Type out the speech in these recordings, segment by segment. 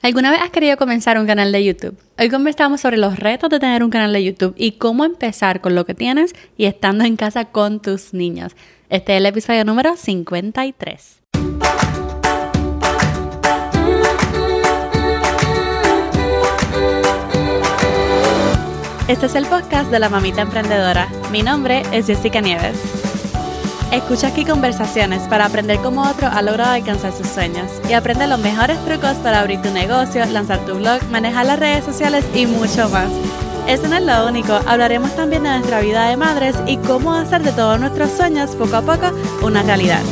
¿Alguna vez has querido comenzar un canal de YouTube? Hoy conversamos sobre los retos de tener un canal de YouTube y cómo empezar con lo que tienes y estando en casa con tus niños. Este es el episodio número 53. Este es el podcast de la mamita emprendedora. Mi nombre es Jessica Nieves. Escucha aquí conversaciones para aprender cómo otro ha logrado alcanzar sus sueños y aprende los mejores trucos para abrir tu negocio, lanzar tu blog, manejar las redes sociales y mucho más. Eso no es lo único, hablaremos también de nuestra vida de madres y cómo hacer de todos nuestros sueños poco a poco una realidad.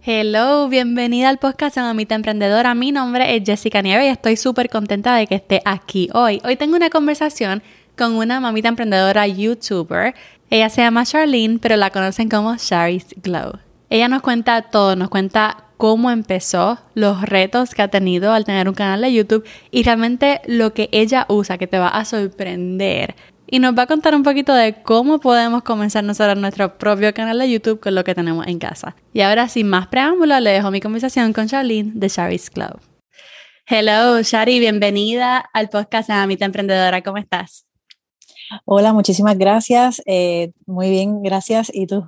Hello, bienvenida al podcast de Mamita Emprendedora. Mi nombre es Jessica Nieve y estoy súper contenta de que esté aquí hoy. Hoy tengo una conversación con una mamita emprendedora youtuber ella se llama Charlene, pero la conocen como Shari's Glow. Ella nos cuenta todo, nos cuenta cómo empezó, los retos que ha tenido al tener un canal de YouTube y realmente lo que ella usa que te va a sorprender. Y nos va a contar un poquito de cómo podemos comenzar nosotros nuestro propio canal de YouTube con lo que tenemos en casa. Y ahora, sin más preámbulos, le dejo mi conversación con Charlene de Shari's Glow. Hello, Shari, bienvenida al podcast Amita Emprendedora. ¿Cómo estás? Hola, muchísimas gracias. Eh, muy bien, gracias. ¿Y tú?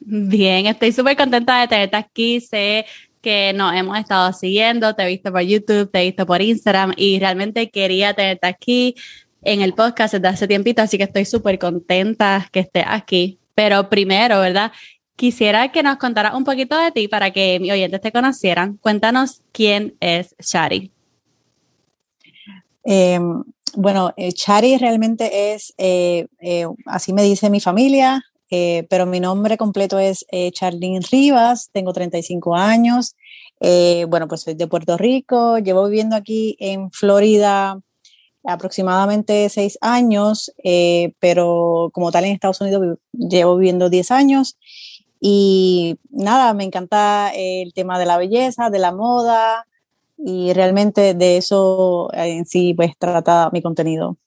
Bien, estoy súper contenta de tenerte aquí. Sé que nos hemos estado siguiendo, te he visto por YouTube, te he visto por Instagram y realmente quería tenerte aquí en el podcast desde hace tiempito, así que estoy súper contenta que estés aquí. Pero primero, ¿verdad? Quisiera que nos contaras un poquito de ti para que mis oyentes te conocieran. Cuéntanos quién es Shari. Em, bueno, eh, Chari realmente es, eh, eh, así me dice mi familia, pero mi nombre completo es Charlene Rivas, tengo 35 años, bueno, pues soy de Puerto Rico, llevo viviendo aquí en Florida aproximadamente seis años, pero como tal en Estados Unidos llevo viviendo 10 años. Y nada, me encanta el tema de la belleza, de la moda, y realmente de eso en sí pues trata mi contenido.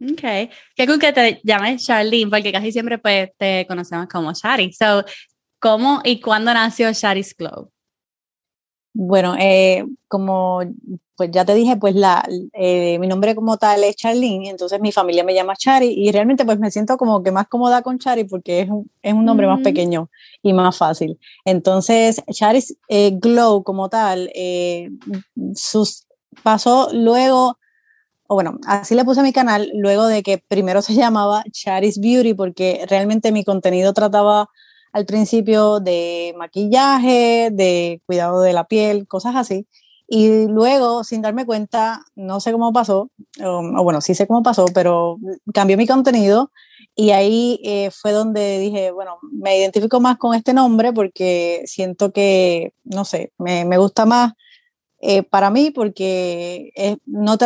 Ok, qué cool que te llames Charlene, porque casi siempre pues te conocemos como Shari. So, ¿cómo y cuándo nació Shari's Glow? Bueno, eh, como pues ya te dije, pues la, eh, mi nombre como tal es Charlene, entonces mi familia me llama Chari y realmente pues me siento como que más cómoda con Chari porque es un, es un nombre más pequeño y más fácil. Entonces, Chari's eh, Glow como tal, sus, pasó luego, o bueno, así le puse a mi canal, luego de que primero se llamaba Chari's Beauty porque realmente mi contenido trataba al principio de maquillaje, de cuidado de la piel, cosas así. Y luego, sin darme cuenta, no sé cómo pasó, o, bueno, sí sé cómo pasó, pero cambió mi contenido y ahí eh, fue donde dije, bueno, me identifico más con este nombre porque siento que, no sé, me, me gusta más eh, para mí porque es, no,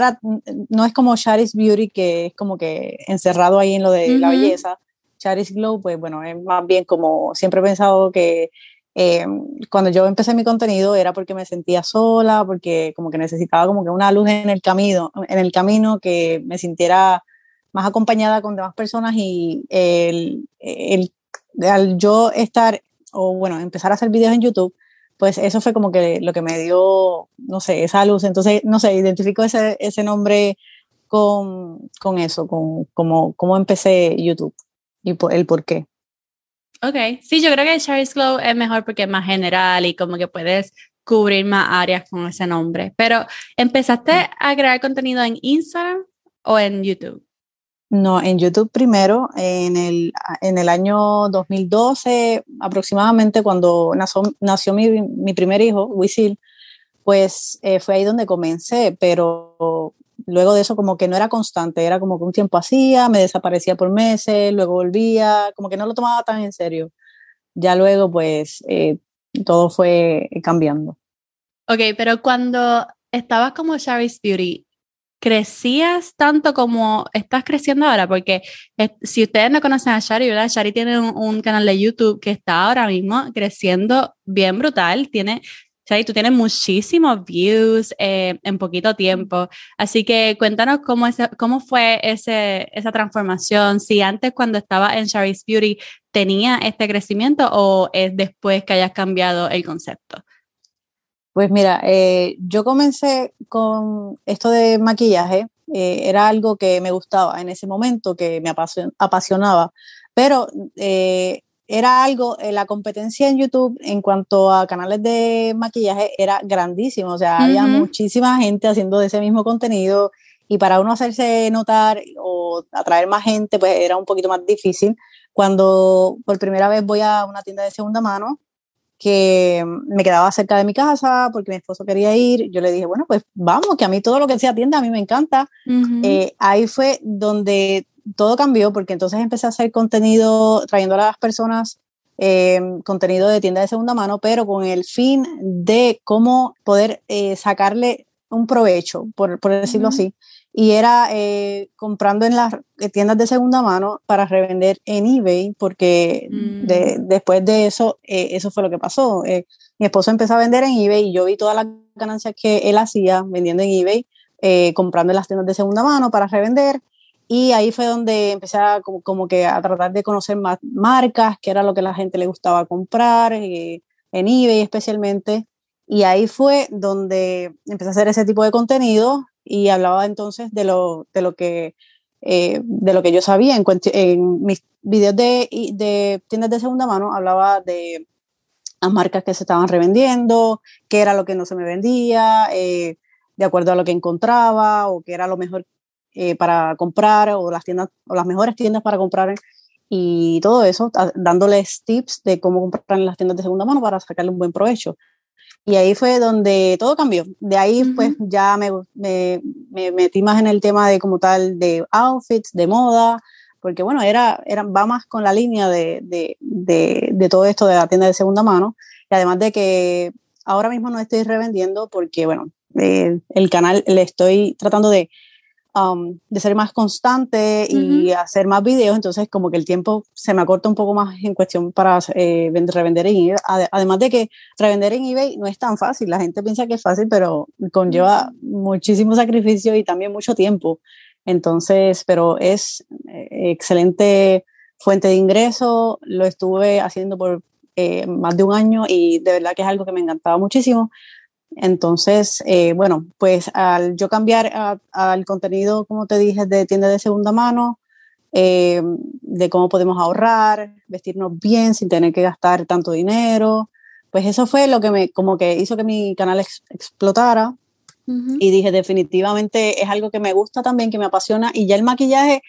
no es como Shari's Beauty, que es como que encerrado ahí en lo de la belleza, Charis Glow, pues bueno, es más bien como siempre he pensado que eh, cuando yo empecé mi contenido era porque me sentía sola, porque como que necesitaba como que una luz en el camino, en el camino que me sintiera más acompañada con demás personas y el, el, al yo estar o bueno, empezar a hacer videos en YouTube, pues eso fue como que lo que me dio, no sé, esa luz. Entonces, no sé, identifico ese, ese nombre con, con eso, con como, como empecé YouTube y el por qué. Ok, sí, yo creo que Shari's Glow es mejor porque es más general y como que puedes cubrir más áreas con ese nombre. Pero, ¿empezaste mm. a crear contenido en Instagram o en YouTube? No, en YouTube primero, en el, en el año 2012 aproximadamente, cuando nació, nació mi, mi, primer hijo, Wisil, pues eh, fue ahí donde comencé, pero luego de eso como que no era constante, era como que un tiempo hacía, me desaparecía por meses, luego volvía, como que no lo tomaba tan en serio. Ya luego pues eh, todo fue cambiando. Ok, pero cuando estabas como Shari's Beauty, ¿crecías tanto como estás creciendo ahora? Porque eh, si ustedes no conocen a Shari, ¿verdad? Shari tiene un, un, canal de YouTube que está ahora mismo creciendo bien brutal, tiene tú tienes muchísimos views eh, en poquito tiempo. Así que cuéntanos cómo, fue esa transformación. Si antes cuando estaba en Shari's Beauty tenía este crecimiento o es después que hayas cambiado el concepto. Pues mira, eh, yo comencé con esto de maquillaje, eh, era algo que me gustaba en ese momento, que me apasionaba, pero era algo, la competencia en YouTube en cuanto a canales de maquillaje era grandísimo, o sea, había muchísima gente haciendo de ese mismo contenido y para uno hacerse notar o atraer más gente, pues era un poquito más difícil. Cuando por primera vez voy a una tienda de segunda mano, que me quedaba cerca de mi casa porque mi esposo quería ir, yo le dije, bueno, pues vamos, que a mí todo lo que sea tienda a mí me encanta. Eh, ahí fue donde todo cambió porque entonces empecé a hacer contenido trayendo a las personas eh, contenido de tienda de segunda mano, pero con el fin de cómo poder eh, sacarle un provecho, por, por decirlo así, y era eh, comprando en las tiendas de segunda mano para revender en eBay, porque mm. después de eso, eh, eso fue lo que pasó. Mi esposo empezó a vender en eBay y yo vi todas las ganancias que él hacía vendiendo en eBay, comprando en las tiendas de segunda mano para revender. Y ahí fue donde empecé a, como, que a tratar de conocer más marcas, que era lo que la gente le gustaba comprar, en eBay especialmente. Y ahí fue donde empecé a hacer ese tipo de contenido y hablaba entonces de lo, de lo, que, eh, de lo que yo sabía. En, en mis videos de, de, tiendas de segunda mano hablaba de las marcas que se estaban revendiendo, qué era lo que no se me vendía, eh, de acuerdo a lo que encontraba o qué era lo mejor eh, para comprar o las tiendas o las mejores tiendas para comprar y todo eso, dándoles tips de cómo comprar en las tiendas de segunda mano para sacarle un buen provecho. Y ahí fue donde todo cambió. De ahí pues ya me, me, me, metí más en el tema de como tal de outfits, de moda, porque bueno, era, era, va más con la línea de, de, de, de todo esto de la tienda de segunda mano. Y además de que ahora mismo no estoy revendiendo porque bueno, eh, el canal le estoy tratando de Um, de ser más constante y hacer más videos, entonces como que el tiempo se me acorta un poco más en cuestión para eh, revender en eBay. Además de que revender en eBay no es tan fácil, la gente piensa que es fácil, pero conlleva muchísimo sacrificio y también mucho tiempo. Entonces, pero es eh, excelente fuente de ingreso, lo estuve haciendo por eh, más de un año y de verdad que es algo que me encantaba muchísimo. Entonces, eh, bueno, pues al yo cambiar al contenido, como te dije, de tienda de segunda mano, eh, de cómo podemos ahorrar, vestirnos bien sin tener que gastar tanto dinero, pues eso fue lo que me, como que hizo que mi canal explotara. Y dije, definitivamente es algo que me gusta también, que me apasiona. Y ya el maquillaje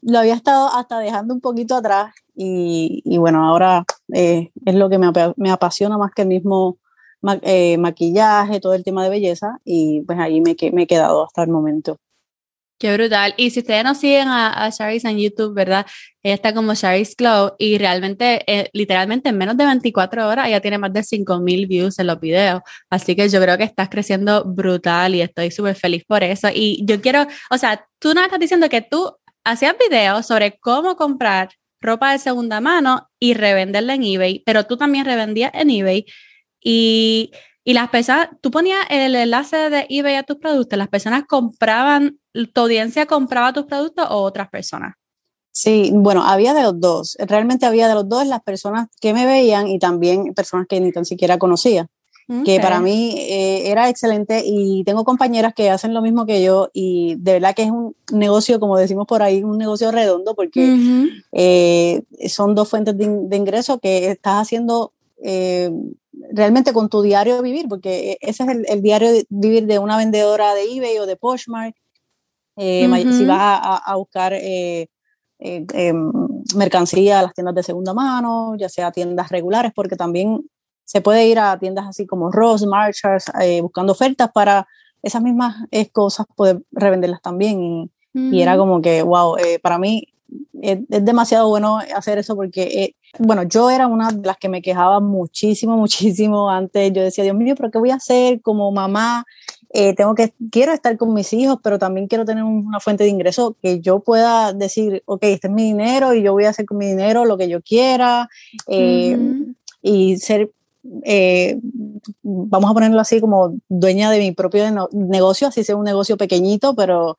lo había estado hasta dejando un poquito atrás. Y, bueno, ahora eh, es lo que me, me apasiona más que el mismo eh, maquillaje, todo el tema de belleza y pues ahí me, me he quedado hasta el momento. Qué brutal. Y si ustedes no siguen a, a en YouTube, ¿verdad? Ella está como Sharice Glow y realmente, eh, literalmente en menos de 24 horas ella tiene más de 5000 views en los videos. Así que yo creo que estás creciendo brutal y estoy súper feliz por eso. Y yo quiero, o sea, tú nos estás diciendo que tú hacías videos sobre cómo comprar ropa de segunda mano y revenderla en eBay, pero tú también revendías en eBay y, y las personas, tú ponías el enlace de eBay a tus productos, las personas compraban, tu audiencia compraba tus productos o otras personas. Sí, bueno, había de los dos. Realmente había de los dos las personas que me veían y también personas que ni tan siquiera conocía. Que para mí eh, era excelente y tengo compañeras que hacen lo mismo que yo y de verdad que es un negocio, como decimos por ahí, un negocio redondo porque eh, son dos fuentes de, de ingreso que estás haciendo eh, realmente con tu diario vivir, porque ese es el, diario de vivir de una vendedora de eBay o de Poshmark. Eh, si vas a, buscar eh, em, mercancía a las tiendas de segunda mano, ya sea tiendas regulares, porque también se puede ir a tiendas así como Ross, Marshalls, buscando ofertas para esas mismas cosas, poder revenderlas también. Y, y era como que, wow, para mí es, demasiado bueno hacer eso porque, eh, bueno, yo era una de las que me quejaba muchísimo, muchísimo antes. Yo decía, Dios mío, pero ¿qué voy a hacer como mamá? Eh, tengo que, quiero estar con mis hijos, pero también quiero tener una fuente de ingreso que yo pueda decir, ok, este es mi dinero y yo voy a hacer con mi dinero lo que yo quiera eh, y ser vamos a ponerlo así, como dueña de mi propio negocio, así sea un negocio pequeñito, pero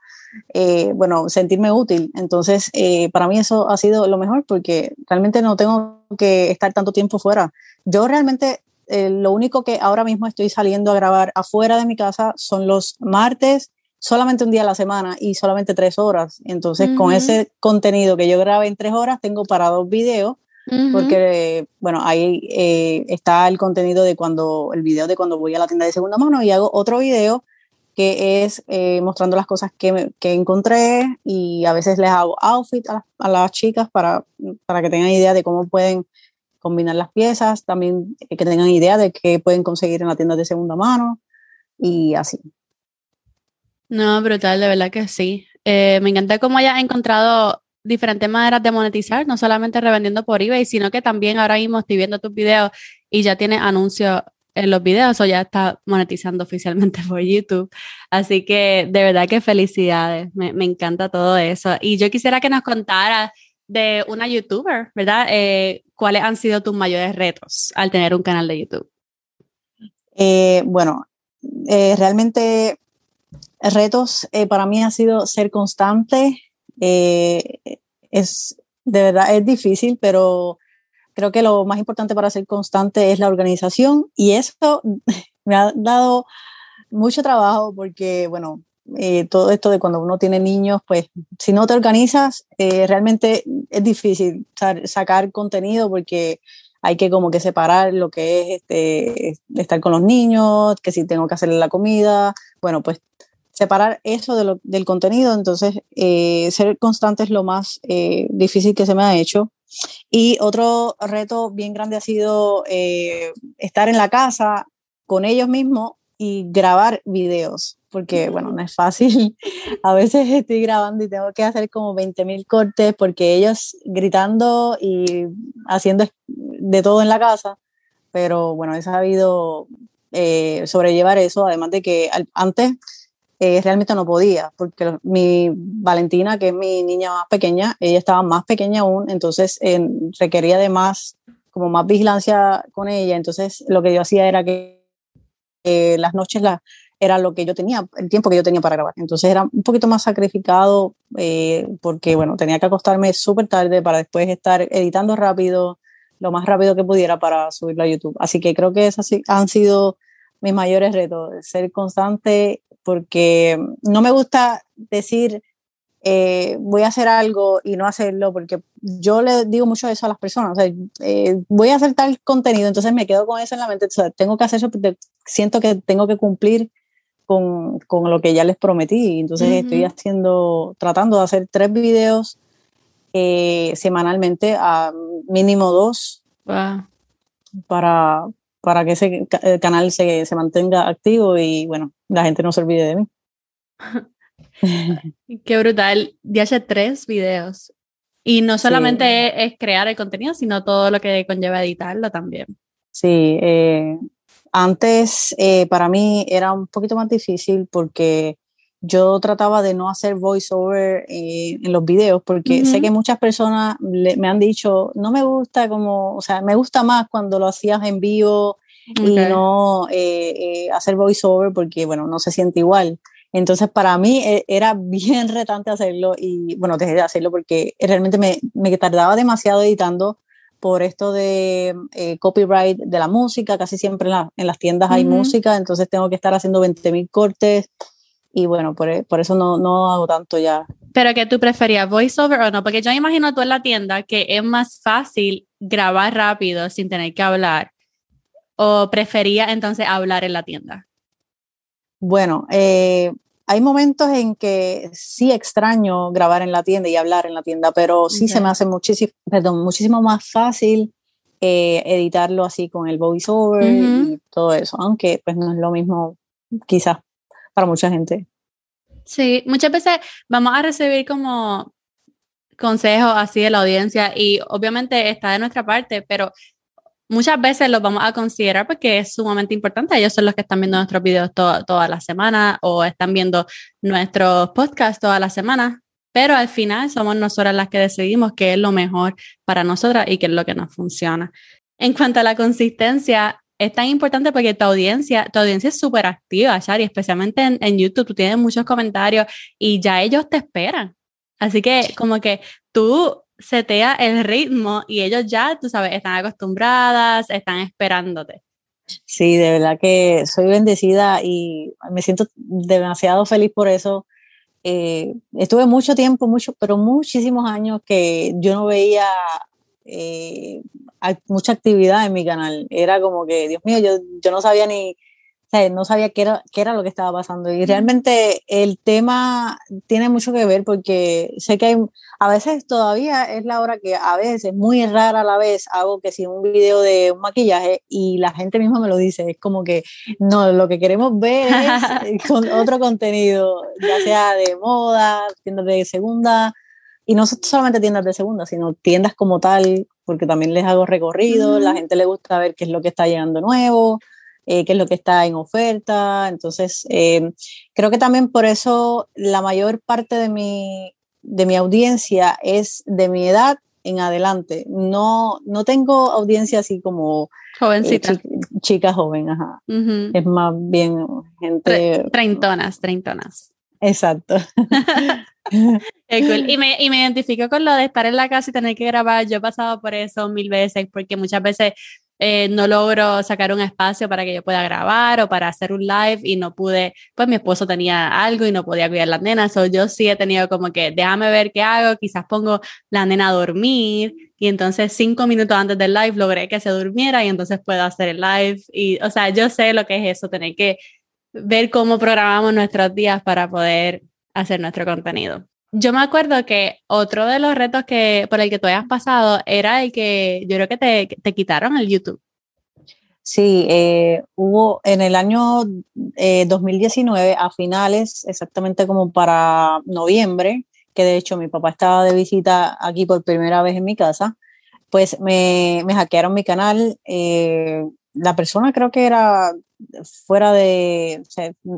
eh, bueno, sentirme útil. Entonces, eh, para mí eso ha sido lo mejor porque realmente no tengo que estar tanto tiempo fuera. Yo realmente eh, lo único que ahora mismo estoy saliendo a grabar afuera de mi casa son los martes, solamente un día a la semana y solamente tres horas. Entonces, con ese contenido que yo grabé en tres horas, tengo para dos videos. Porque, bueno, ahí eh, está el contenido de cuando, el video de cuando voy a la tienda de segunda mano y hago otro video que es eh, mostrando las cosas que, que, encontré y a veces les hago outfit a, las chicas para, para que tengan idea de cómo pueden combinar las piezas, también que tengan idea de qué pueden conseguir en la tienda de segunda mano y así. No, brutal, de verdad que sí. Eh, me encanta cómo hayas encontrado diferentes maneras de monetizar, no solamente revendiendo por eBay, sino que también ahora mismo estoy viendo tus videos y ya tienes anuncios en los videos o ya está monetizando oficialmente por YouTube. Así que de verdad que felicidades, me, encanta todo eso. Y yo quisiera que nos contaras de una youtuber, ¿verdad? Eh, ¿Cuáles han sido tus mayores retos al tener un canal de YouTube? Eh, bueno, eh, realmente retos para mí ha sido ser constante. Es de verdad es difícil, pero creo que lo más importante para ser constante es la organización y eso me ha dado mucho trabajo porque, bueno, eh, todo esto de cuando uno tiene niños, pues si no te organizas, eh, realmente es difícil sacar contenido porque hay que como que separar lo que es este, estar con los niños, que si tengo que hacerle la comida, bueno, pues separar eso del contenido, entonces eh, ser constante es lo más difícil que se me ha hecho. Y otro reto bien grande ha sido eh, estar en la casa con ellos mismos y grabar videos, porque bueno, no es fácil. A veces estoy grabando y tengo que hacer como 20 mil cortes porque ellos gritando y haciendo de todo en la casa, pero bueno, he sabido eh, sobrellevar eso, además de que antes eh, realmente no podía, porque mi Valentina, que es mi niña más pequeña, ella estaba más pequeña aún, entonces requería de más, como más vigilancia con ella, entonces lo que yo hacía era que las noches la, era lo que yo tenía, el tiempo que yo tenía para grabar, entonces era un poquito más sacrificado eh, porque, bueno, tenía que acostarme súper tarde para después estar editando rápido, lo más rápido que pudiera para subirlo a YouTube, así que creo que esos han sido mis mayores retos, ser constante porque no me gusta decir eh, voy a hacer algo y no hacerlo, porque yo le digo mucho eso a las personas, o sea, eh, voy a hacer tal contenido, entonces me quedo con eso en la mente, o sea, tengo que hacer eso porque siento que tengo que cumplir con, con lo que ya les prometí, entonces estoy haciendo, tratando de hacer tres videos eh, semanalmente, a mínimo dos, para, para que ese canal se, se mantenga activo y bueno, la gente no se olvide de mí. Qué brutal. Ya hace tres videos. Y no solamente es, crear el contenido, sino todo lo que conlleva editarlo también. Sí, eh, antes eh, para mí era un poquito más difícil porque yo trataba de no hacer voiceover eh, en los videos porque sé que muchas personas me han dicho, no me gusta como, o sea, me gusta más cuando lo hacías en vivo y no eh, eh, hacer voiceover porque, bueno, no se siente igual. Entonces, para mí era bien retante hacerlo y, bueno, dejé de hacerlo porque realmente me, me tardaba demasiado editando por esto de copyright de la música, casi siempre en, las tiendas hay música, entonces tengo que estar haciendo 20.000 cortes y bueno, por, por, eso no, no hago tanto ya. ¿Pero que tú preferías voiceover o no? Porque yo imagino tú en la tienda que es más fácil grabar rápido sin tener que hablar ¿O prefería entonces hablar en la tienda? Bueno, eh, hay momentos en que sí extraño grabar en la tienda y hablar en la tienda, pero sí se me hace muchísimo, perdón, muchísimo más fácil eh, editarlo así con el voiceover y todo eso, aunque pues no es lo mismo quizás para mucha gente. Sí, muchas veces vamos a recibir como consejos así de la audiencia y obviamente está de nuestra parte, pero muchas veces los vamos a considerar porque es sumamente importante. Ellos son los que están viendo nuestros videos toda la semana o están viendo nuestros podcasts toda la semana. Pero al final somos nosotras las que decidimos qué es lo mejor para nosotras y qué es lo que nos funciona. En cuanto a la consistencia, es tan importante porque tu audiencia, tu audiencia es súper activa, Shari, especialmente en, en YouTube. Tú tienes muchos comentarios y ya ellos te esperan. Así que como que tú setea el ritmo y ellos ya, tú sabes, están acostumbradas, están esperándote. Sí, de verdad que soy bendecida y me siento demasiado feliz por eso. Eh, estuve mucho tiempo, mucho, pero muchísimos años que yo no veía eh, mucha actividad en mi canal. Era como que, Dios mío, yo, yo no sabía ni, no sabía qué era, qué era lo que estaba pasando. Y realmente el tema tiene mucho que ver porque sé que hay, a veces todavía es la hora que a veces, muy rara a la vez, hago que si un video de un maquillaje y la gente misma me lo dice, es como que no, lo que queremos ver es con otro contenido, ya sea de moda, tiendas de segunda, y no solamente tiendas de segunda, sino tiendas como tal, porque también les hago recorrido, la gente le gusta ver qué es lo que está llegando nuevo eh, qué es lo que está en oferta. Entonces, eh, creo que también por eso la mayor parte de mi, de mi audiencia es de mi edad en adelante. No, no tengo audiencia así como jovencita. Eh, chica, joven, ajá. Es más bien gente. Treintonas, treintonas. Exacto. y, me, y me identifico con lo de estar en la casa y tener que grabar. Yo he pasado por eso mil veces porque muchas veces eh, no logro sacar un espacio para que yo pueda grabar o para hacer un live y no pude, pues mi esposo tenía algo y no podía cuidar las nenas, o yo sí he tenido como que déjame ver qué hago, quizás pongo la nena a dormir y entonces cinco minutos antes del live logré que se durmiera y entonces puedo hacer el live y, o sea, yo sé lo que es eso, tener que ver cómo programamos nuestros días para poder hacer nuestro contenido. Yo me acuerdo que otro de los retos que, por el que tú hayas pasado era el que yo creo que te, te quitaron el YouTube. Sí, eh, hubo en el año 2019, eh, a finales, exactamente como para noviembre, que de hecho mi papá estaba de visita aquí por primera vez en mi casa, pues me, me hackearon mi canal. Eh, la persona creo que era fuera de,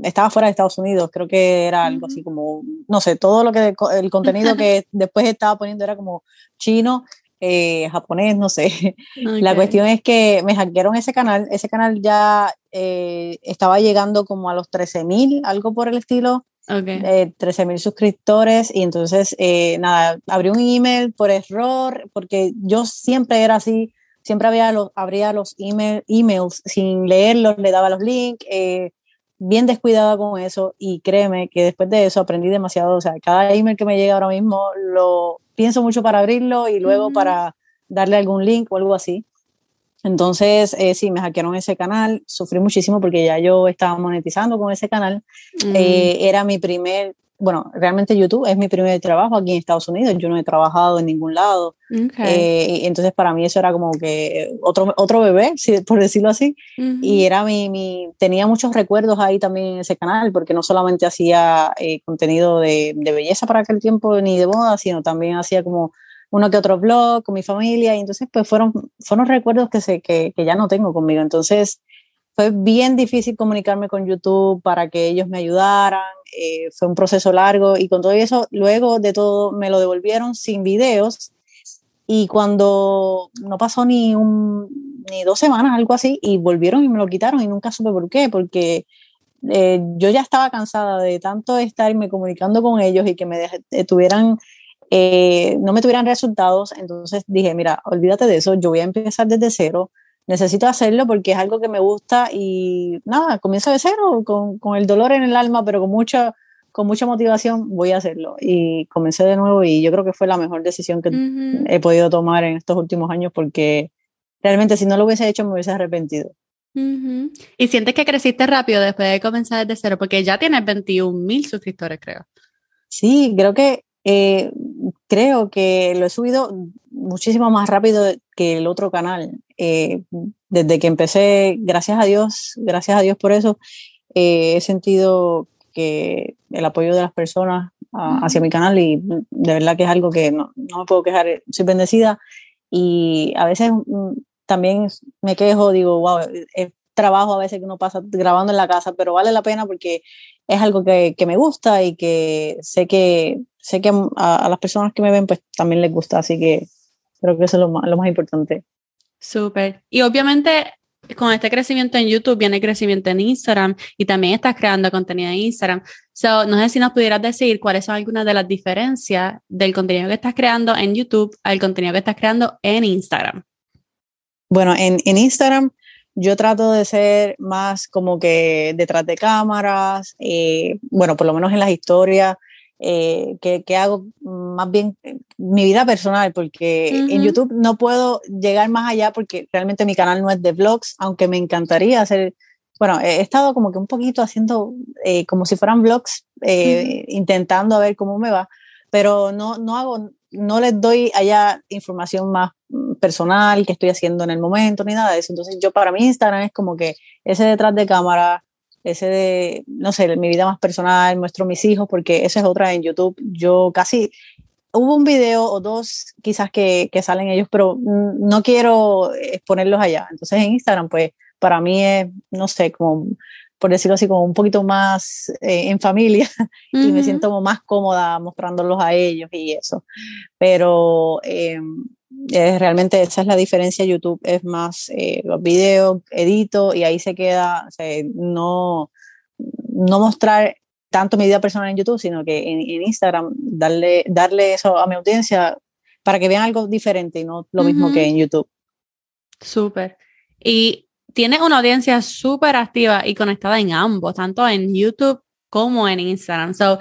estaba fuera de Estados Unidos, creo que era algo así como, no sé, todo lo que, el contenido que después estaba poniendo era como chino, eh, japonés, no sé. La cuestión es que me hackearon ese canal, ese canal ya eh, estaba llegando como a los 13 mil, algo por el estilo. Okay. Eh, 13 mil suscriptores y entonces nada, abrí un email por error porque yo siempre era así, siempre había los, abría los email, emails sin leerlos, le daba los links, eh, bien descuidada con eso. Y créeme que después de eso aprendí demasiado, o sea, cada email que me llega ahora mismo lo pienso mucho para abrirlo y luego para darle algún link o algo así. Entonces, eh, sí, me hackearon ese canal, sufrí muchísimo porque ya yo estaba monetizando con ese canal. Eh, era mi primer bueno, realmente YouTube es mi primer trabajo aquí en Estados Unidos, yo no he trabajado en ningún lado. Eh, entonces para mí eso era como que otro, otro bebé, por decirlo así. Y era mi, mi, tenía muchos recuerdos ahí también en ese canal, porque no solamente hacía eh, contenido de, de, belleza para aquel tiempo ni de moda, sino también hacía como uno que otro blog con mi familia. Y entonces pues fueron, fueron recuerdos que, sé, que, que ya no tengo conmigo. Entonces fue bien difícil comunicarme con YouTube para que ellos me ayudaran, eh, fue un proceso largo y con todo eso, luego de todo me lo devolvieron sin videos y cuando no pasó ni, un, ni dos semanas, algo así, y volvieron y me lo quitaron y nunca supe por qué, porque eh, yo ya estaba cansada de tanto estarme comunicando con ellos y que me tuvieran, eh, no me tuvieran resultados, entonces dije, mira, olvídate de eso, yo voy a empezar desde cero, necesito hacerlo porque es algo que me gusta y nada, comienzo de cero, con, con el dolor en el alma, pero con mucha, con mucha motivación voy a hacerlo. Y comencé de nuevo y yo creo que fue la mejor decisión que he podido tomar en estos últimos años porque realmente si no lo hubiese hecho me hubiese arrepentido. ¿Y sientes que creciste rápido después de comenzar desde cero? Porque ya tienes 21 mil suscriptores, creo. Sí, creo que eh, creo que lo he subido muchísimo más rápido que el otro canal. Eh, desde que empecé, gracias a Dios, gracias a Dios por eso, eh, he sentido que el apoyo de las personas hacia mi canal y de verdad que es algo que no, no, me puedo quejar, soy bendecida y a veces mm, también me quejo, digo, wow, es trabajo a veces que uno pasa grabando en la casa, pero vale la pena porque es algo que, que me gusta y que sé que sé que a, las personas que me ven pues también les gusta, así que creo que eso es lo más, lo más importante. Súper. Y obviamente con este crecimiento en YouTube viene crecimiento en Instagram y también estás creando contenido en Instagram. So, no sé si nos pudieras decir cuáles son algunas de las diferencias del contenido que estás creando en YouTube al contenido que estás creando en Instagram. Bueno, en, en Instagram yo trato de ser más como que detrás de cámaras, eh, bueno, por lo menos en las historias, eh, que, hago más bien mi vida personal, porque en YouTube no puedo llegar más allá porque realmente mi canal no es de vlogs, aunque me encantaría hacer, bueno, he estado como que un poquito haciendo eh, como si fueran vlogs, intentando a ver cómo me va, pero no, no hago, no les doy allá información más personal que estoy haciendo en el momento ni nada de eso. Entonces yo para mí Instagram es como que ese detrás de cámara, ese de, no sé, mi vida más personal, muestro mis hijos, porque esa es otra en YouTube. Yo casi, hubo un video o dos quizás que, que salen ellos, pero no quiero exponerlos allá. Entonces en Instagram, pues para mí es, no sé, como por decirlo así, como un poquito más eh, en familia y me siento más cómoda mostrándolos a ellos y eso. Pero eh, realmente esa es la diferencia. YouTube es más eh, los videos, edito y ahí se queda, no, no mostrar tanto mi vida personal en YouTube, sino que en, Instagram darle, darle eso a mi audiencia para que vean algo diferente y no lo mismo que en YouTube. Súper. Y tienes una audiencia súper activa y conectada en ambos, tanto en YouTube como en Instagram. So,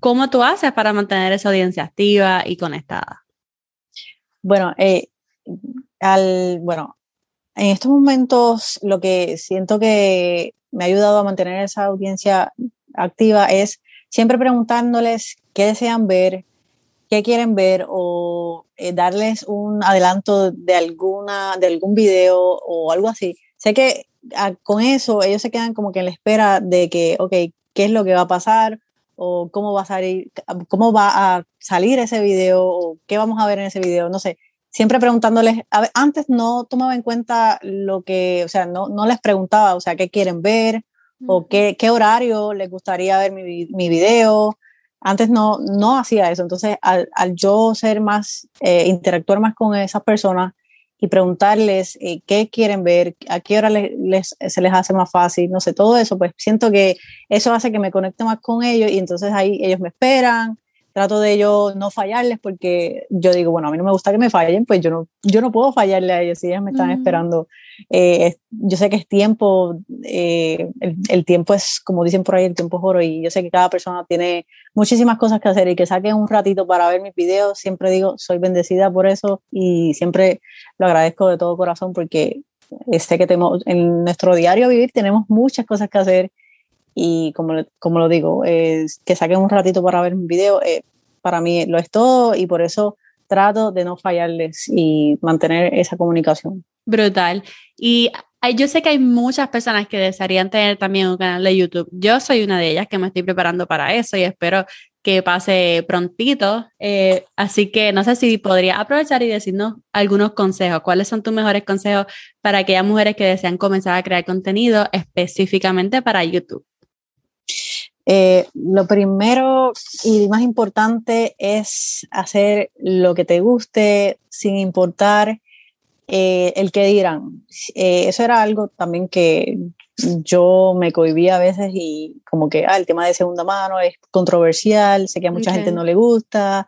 ¿Cómo tú haces para mantener esa audiencia activa y conectada? Bueno, eh, al, bueno, en estos momentos lo que siento que me ha ayudado a mantener esa audiencia activa es siempre preguntándoles qué desean ver, qué quieren ver o eh, darles un adelanto de alguna de algún video o algo así sé que ah, con eso ellos se quedan como que en la espera de que, ok, ¿qué es lo que va a pasar? O cómo va a salir, cómo va a salir ese video, o qué vamos a ver en ese video, no sé. Siempre preguntándoles, antes no tomaba en cuenta lo que, o sea, no, no les preguntaba, o sea, qué quieren ver, o qué, qué, horario les gustaría ver mi, mi, video. Antes no, no hacía eso. Entonces, al, al yo ser más, eh, interactuar más con esas personas, y preguntarles eh, qué quieren ver, a qué hora les, se les hace más fácil, no sé, todo eso, pues siento que eso hace que me conecte más con ellos y entonces ahí ellos me esperan, trato de yo no fallarles porque yo digo, bueno, a mí no me gusta que me fallen, pues yo no, yo no puedo fallarle a ellos si ellos me están esperando. Eh, yo sé que es tiempo, eh, el, tiempo es, como dicen por ahí, el tiempo es oro y yo sé que cada persona tiene muchísimas cosas que hacer y que saquen un ratito para ver mis videos, siempre digo, soy bendecida por eso y siempre lo agradezco de todo corazón porque sé que tenemos, en nuestro diario vivir tenemos muchas cosas que hacer y como, como lo digo, que saquen un ratito para ver un video, eh, para mí lo es todo y por eso trato de no fallarles y mantener esa comunicación. Brutal. Y yo sé que hay muchas personas que desearían tener también un canal de YouTube. Yo soy una de ellas que me estoy preparando para eso y espero que pase prontito. Eh, así que no sé si podría aprovechar y decirnos algunos consejos. ¿Cuáles son tus mejores consejos para aquellas mujeres que desean comenzar a crear contenido específicamente para YouTube? Eh, lo primero y más importante es hacer lo que te guste sin importar eh, el que dirán. Eh, eso era algo también que yo me cohibía a veces y como que ah, el tema de segunda mano es controversial, sé que a mucha gente no le gusta,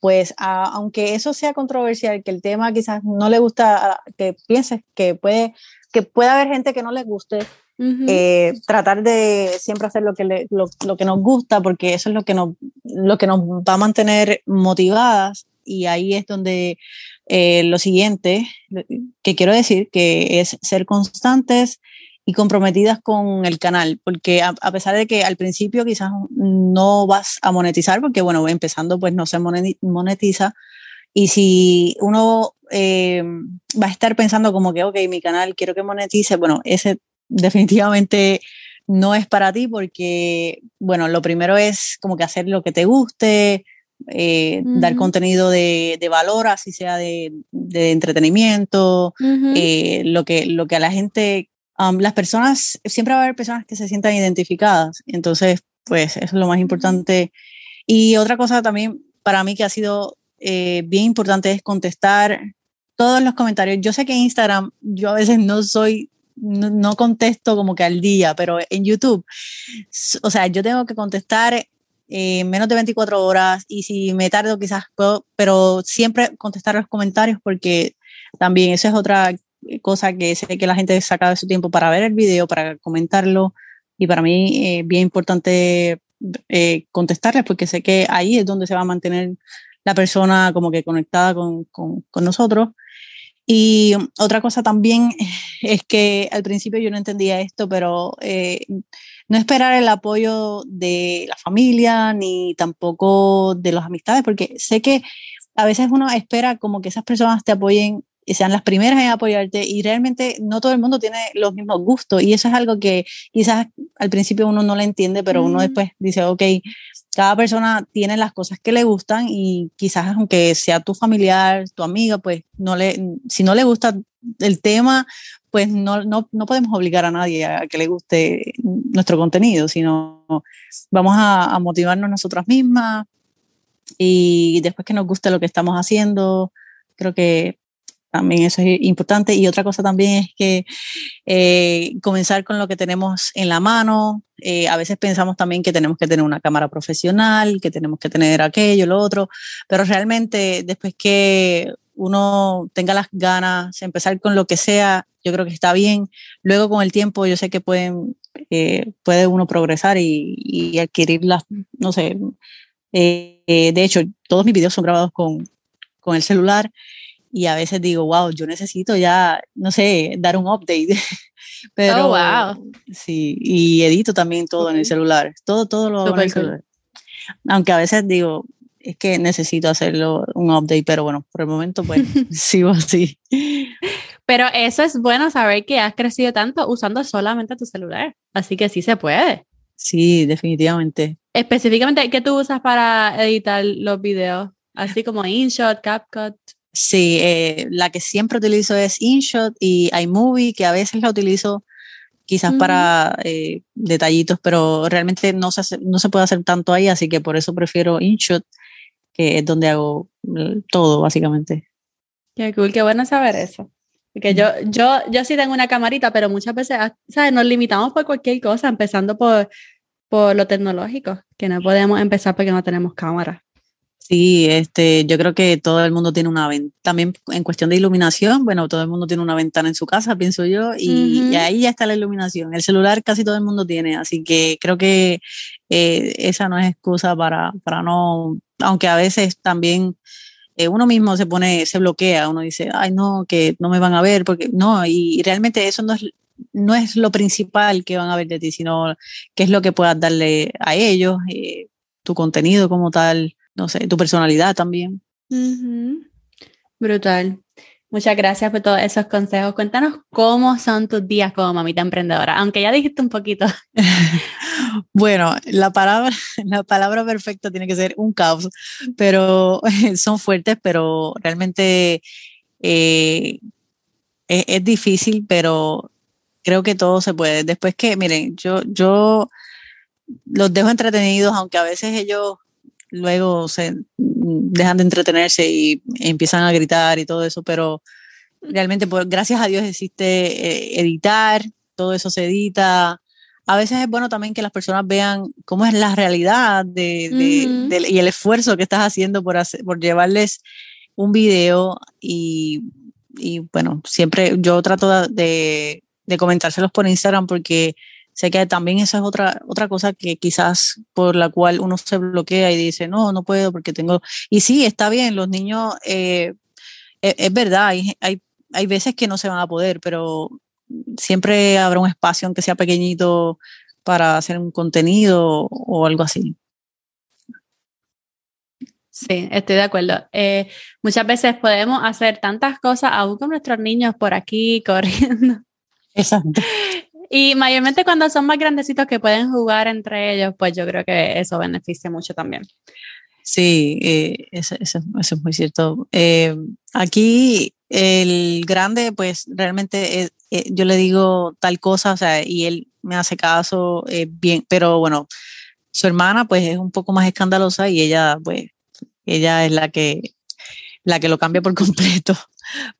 pues aunque eso sea controversial, que el tema quizás no le gusta, que pienses que puede, que puede haber gente que no le guste, eh, tratar de siempre hacer lo que, lo, que nos gusta, porque eso es lo que, nos, lo que nos va a mantener motivadas. Y ahí es donde eh, lo siguiente que quiero decir, que es ser constantes y comprometidas con el canal, porque a, pesar de que al principio quizás no vas a monetizar, porque bueno, empezando pues no se monetiza, y si uno eh, va a estar pensando como que, ok, mi canal quiero que monetice, bueno, ese definitivamente no es para ti porque, bueno, lo primero es como que hacer lo que te guste, eh, dar contenido de, de, valor, así sea de, de entretenimiento, eh, lo, que, lo que a la gente, um, las personas, siempre va a haber personas que se sientan identificadas, entonces, pues eso es lo más importante. Y otra cosa también para mí que ha sido eh, bien importante es contestar todos los comentarios. Yo sé que en Instagram yo a veces no soy no, contesto como que al día, pero en YouTube, o sea, yo tengo que contestar en menos de 24 horas y si me tardo quizás puedo, pero siempre contestar los comentarios porque también eso es otra cosa que sé que la gente saca de su tiempo para ver el video, para comentarlo, y para mí es bien importante eh, contestarles porque sé que ahí es donde se va a mantener la persona como que conectada con, con, con nosotros. Y otra cosa también es que al principio yo no entendía esto, pero eh, no esperar el apoyo de la familia ni tampoco de las amistades, porque sé que a veces uno espera como que esas personas te apoyen y sean las primeras en apoyarte y realmente no todo el mundo tiene los mismos gustos y eso es algo que quizás al principio uno no le entiende, pero uno después dice, ok, cada persona tiene las cosas que le gustan y quizás aunque sea tu familiar, tu amiga, pues no le, si no le gusta el tema, pues no, no, no podemos obligar a nadie a que le guste nuestro contenido, sino vamos a, motivarnos nosotras mismas y después que nos guste lo que estamos haciendo, creo que también eso es importante. Y otra cosa también es que eh, comenzar con lo que tenemos en la mano. Eh, a veces pensamos también que tenemos que tener una cámara profesional, que tenemos que tener aquello, lo otro, pero realmente después que uno tenga las ganas empezar con lo que sea, yo creo que está bien. Luego con el tiempo yo sé que pueden, eh, puede uno progresar y, y adquirir las, no sé, de hecho, todos mis videos son grabados con, con el celular y a veces digo, wow, yo necesito ya, no sé, dar un update. Pero, oh, wow. Sí, y edito también todo en el celular, todo, todo lo hago en el celular. Aunque a veces digo, es que necesito hacerlo un update, pero bueno, por el momento pues sigo así. Pero eso es bueno saber que has crecido tanto usando solamente tu celular, así que sí se puede. Sí, definitivamente. Específicamente, ¿qué tú usas para editar los videos? Así como InShot, CapCut. Sí, eh, la que siempre utilizo es InShot y iMovie, que a veces la utilizo quizás para eh, detallitos, pero realmente no se, no se puede hacer tanto ahí, así que por eso prefiero InShot, que es donde hago todo, básicamente. Qué cool, qué bueno saber eso. Porque yo, yo, yo sí tengo una camarita, pero muchas veces, ah, ¿sabes? Nos limitamos por cualquier cosa, empezando por, por lo tecnológico, que no podemos empezar porque no tenemos cámara. Sí, este, yo creo que todo el mundo tiene una ventana. También en cuestión de iluminación, bueno, todo el mundo tiene una ventana en su casa, pienso yo, y, ahí ya está la iluminación. El celular casi todo el mundo tiene, así que creo que eh, esa no es excusa para, para no, aunque a veces también eh, uno mismo se pone, se bloquea, uno dice, ay no, que no me van a ver, porque no, y, realmente eso no es, no es lo principal que van a ver de ti, sino qué es lo que puedas darle a ellos, eh, tu contenido como tal no sé, tu personalidad también. Brutal. Muchas gracias por todos esos consejos. Cuéntanos cómo son tus días como mamita emprendedora, aunque ya dijiste un poquito. bueno, la palabra, la palabra perfecta tiene que ser un caos, pero son fuertes, pero realmente eh, es, es, difícil, pero creo que todo se puede. Después que, miren, yo, yo los dejo entretenidos, aunque a veces ellos luego se dejan de entretenerse y empiezan a gritar y todo eso, pero realmente pues, gracias a Dios existe eh, editar, todo eso se edita. A veces es bueno también que las personas vean cómo es la realidad de, y el esfuerzo que estás haciendo por, hacer, por llevarles un video y, y bueno, siempre yo trato de, de comentárselos por Instagram porque Sé que también esa es otra, otra cosa que quizás por la cual uno se bloquea y dice, no, no puedo porque tengo... Y sí, está bien, los niños, eh, e, es, verdad, hay, hay, hay veces que no se van a poder, pero siempre habrá un espacio, aunque sea pequeñito, para hacer un contenido o algo así. Sí, estoy de acuerdo. Eh, muchas veces podemos hacer tantas cosas aún con nuestros niños por aquí corriendo. Exacto. Y mayormente cuando son más grandecitos que pueden jugar entre ellos, pues yo creo que eso beneficia mucho también. Sí, eh, eso, eso, es muy cierto. Eh, aquí el grande, pues realmente eh, eh, yo le digo tal cosa, o sea, y él me hace caso bien, pero bueno, su hermana pues es un poco más escandalosa y ella, pues, ella es la que, la que lo cambia por completo.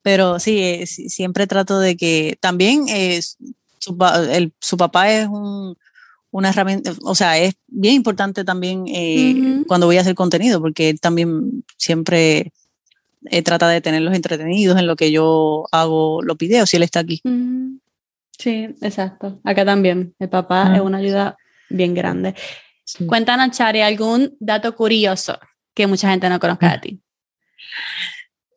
Pero sí, siempre trato de que también es su, el, su papá es un, una herramienta, o sea, es bien importante también eh, cuando voy a hacer contenido, porque él también siempre eh, trata de tenerlos entretenidos en lo que yo hago los videos si él está aquí. Sí, exacto. Acá también. El papá es una ayuda bien grande. Cuéntanos, Chari, algún dato curioso que mucha gente no conozca de ti.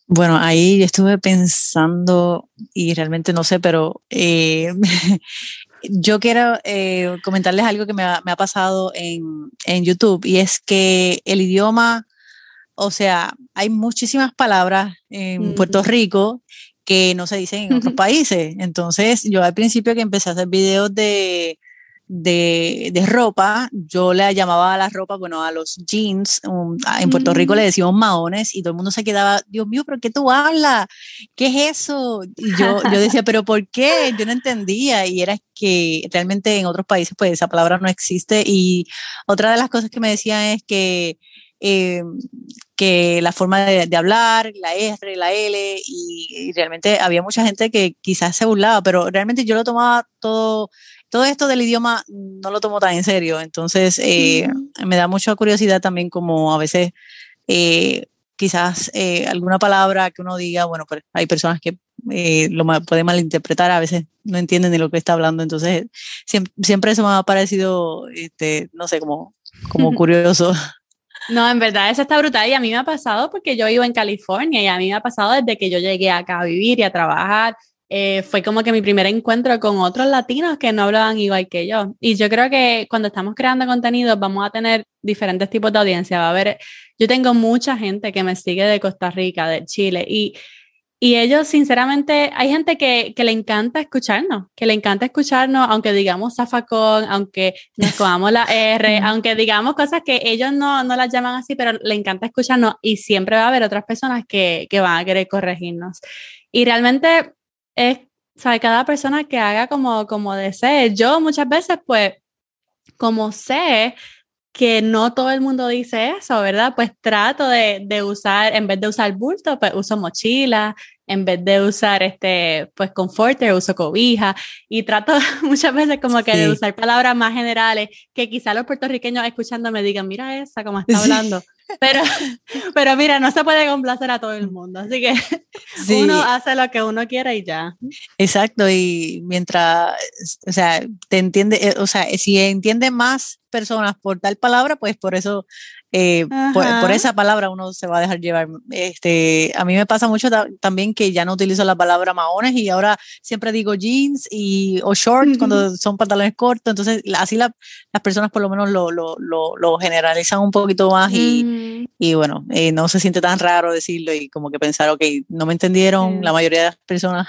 Bueno, ahí estuve pensando y realmente no sé, pero eh, yo quiero eh, comentarles algo que me ha, pasado en, YouTube y es que el idioma, o sea, hay muchísimas palabras en Puerto Rico que no se dicen en otros países. Entonces, yo al principio que empecé a hacer videos de, de, de, ropa, yo le llamaba a la ropa, bueno, a los jeans, en Puerto Rico le mm. decíamos maones y todo el mundo se quedaba, Dios mío, pero ¿qué tú hablas? ¿Qué es eso? Y yo, yo decía, pero ¿por qué? Yo no entendía y era que realmente en otros países pues esa palabra no existe y otra de las cosas que me decían es que eh, que la forma de, hablar, la R, la L, y, realmente había mucha gente que quizás se burlaba, pero realmente yo lo tomaba todo todo esto del idioma no lo tomo tan en serio, entonces eh, me da mucha curiosidad también como a veces eh, quizás eh, alguna palabra que uno diga, bueno, pues hay personas que lo pueden malinterpretar, a veces no entienden de lo que está hablando, entonces siempre, eso me ha parecido, este, no sé, como, como curioso. No, en verdad eso está brutal y a mí me ha pasado porque yo vivo en California y a mí me ha pasado desde que yo llegué acá a vivir y a trabajar eh, fue como que mi primer encuentro con otros latinos que no hablaban igual que yo. Y yo creo que cuando estamos creando contenido vamos a tener diferentes tipos de audiencia. Va a haber, yo tengo mucha gente que me sigue de Costa Rica, de Chile, y, y ellos, sinceramente, hay gente que, que, le encanta escucharnos, que le encanta escucharnos, aunque digamos zafacón, aunque nos comamos la R, aunque digamos cosas que ellos no, no las llaman así, pero le encanta escucharnos y siempre va a haber otras personas que, que van a querer corregirnos. Y realmente es, o cada persona que haga como, como desee. Yo muchas veces, pues, como sé que no todo el mundo dice eso, ¿verdad? Pues trato de, de usar, en vez de usar bulto, pues uso mochila, en vez de usar este, pues conforter, uso cobija. Y trato muchas veces como que de usar palabras más generales que quizá los puertorriqueños escuchando me digan, mira esa, como está hablando. Pero, pero mira, no se puede complacer a todo el mundo, así que uno hace lo que uno quiera y ya. Exacto, y mientras, o sea, te entiende, eh, o sea, si entiende más personas por tal palabra, pues por eso, eh, por, esa palabra uno se va a dejar llevar. Este, a mí me pasa mucho también que ya no utilizo la palabra maones y ahora siempre digo jeans y, o shorts cuando son pantalones cortos, entonces así las personas por lo menos lo, lo, lo, generalizan un poquito más y, y bueno, eh, no se siente tan raro decirlo y como que pensar, ok, no me entendieron la mayoría de las personas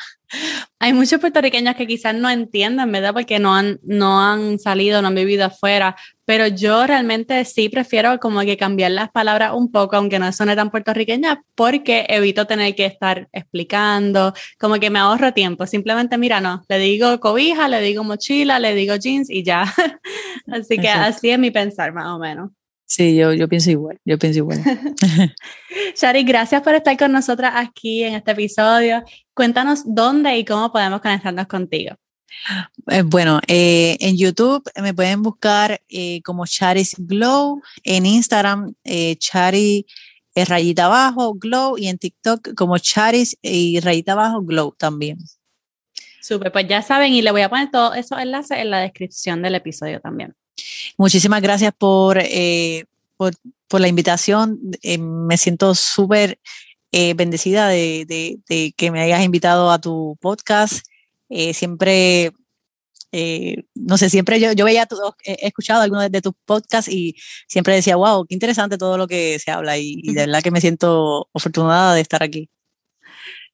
hay muchos puertorriqueños que quizás no entiendan, ¿verdad? Porque no han, no han salido, no han vivido afuera, pero yo realmente sí prefiero como que cambiar las palabras un poco, aunque no suene tan puertorriqueña, porque evito tener que estar explicando, como que me ahorro tiempo. Simplemente, mira, no, le digo cobija, le digo mochila, le digo jeans y ya. así que así es mi pensar, más o menos. Sí, yo, yo pienso igual, yo pienso igual. Shari, gracias por estar con nosotras aquí en este episodio. Cuéntanos dónde y cómo podemos conectarnos contigo. Eh, bueno, eh, en YouTube me pueden buscar eh, como Charis Glow, en Instagram Chari rayita abajo Glow y en TikTok como Charis y rayita abajo Glow también. Súper, pues ya saben y le voy a poner todos esos enlaces en la descripción del episodio también. Muchísimas gracias por, eh, por, por, la invitación. Eh, me siento súper eh, bendecida de, de, de, que me hayas invitado a tu podcast. siempre, no sé, siempre yo, yo veía, tu, he escuchado algunos de, tus podcasts y siempre decía, wow, qué interesante todo lo que se habla y, y de verdad que me siento afortunada de estar aquí.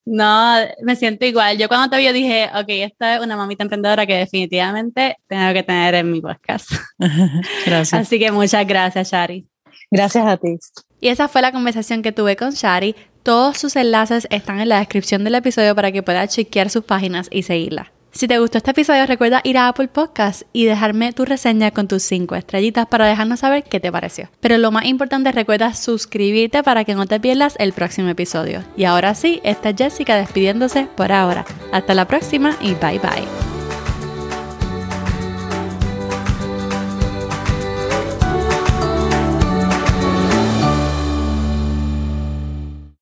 No, me siento igual. Yo cuando te vi dije, ok, esta es una mamita emprendedora que definitivamente tengo que tener en mi podcast. gracias. Así que muchas gracias, Shari. Gracias a ti. Y esa fue la conversación que tuve con Shari. Todos sus enlaces están en la descripción del episodio para que puedas chequear sus páginas y seguirla. Si te gustó este episodio, recuerda ir a Apple Podcast y dejarme tu reseña con tus 5 estrellitas para dejarnos saber qué te pareció. Pero lo más importante, recuerda suscribirte para que no te pierdas el próximo episodio. Y ahora sí, esta es Jessica despidiéndose por ahora. Hasta la próxima y bye bye.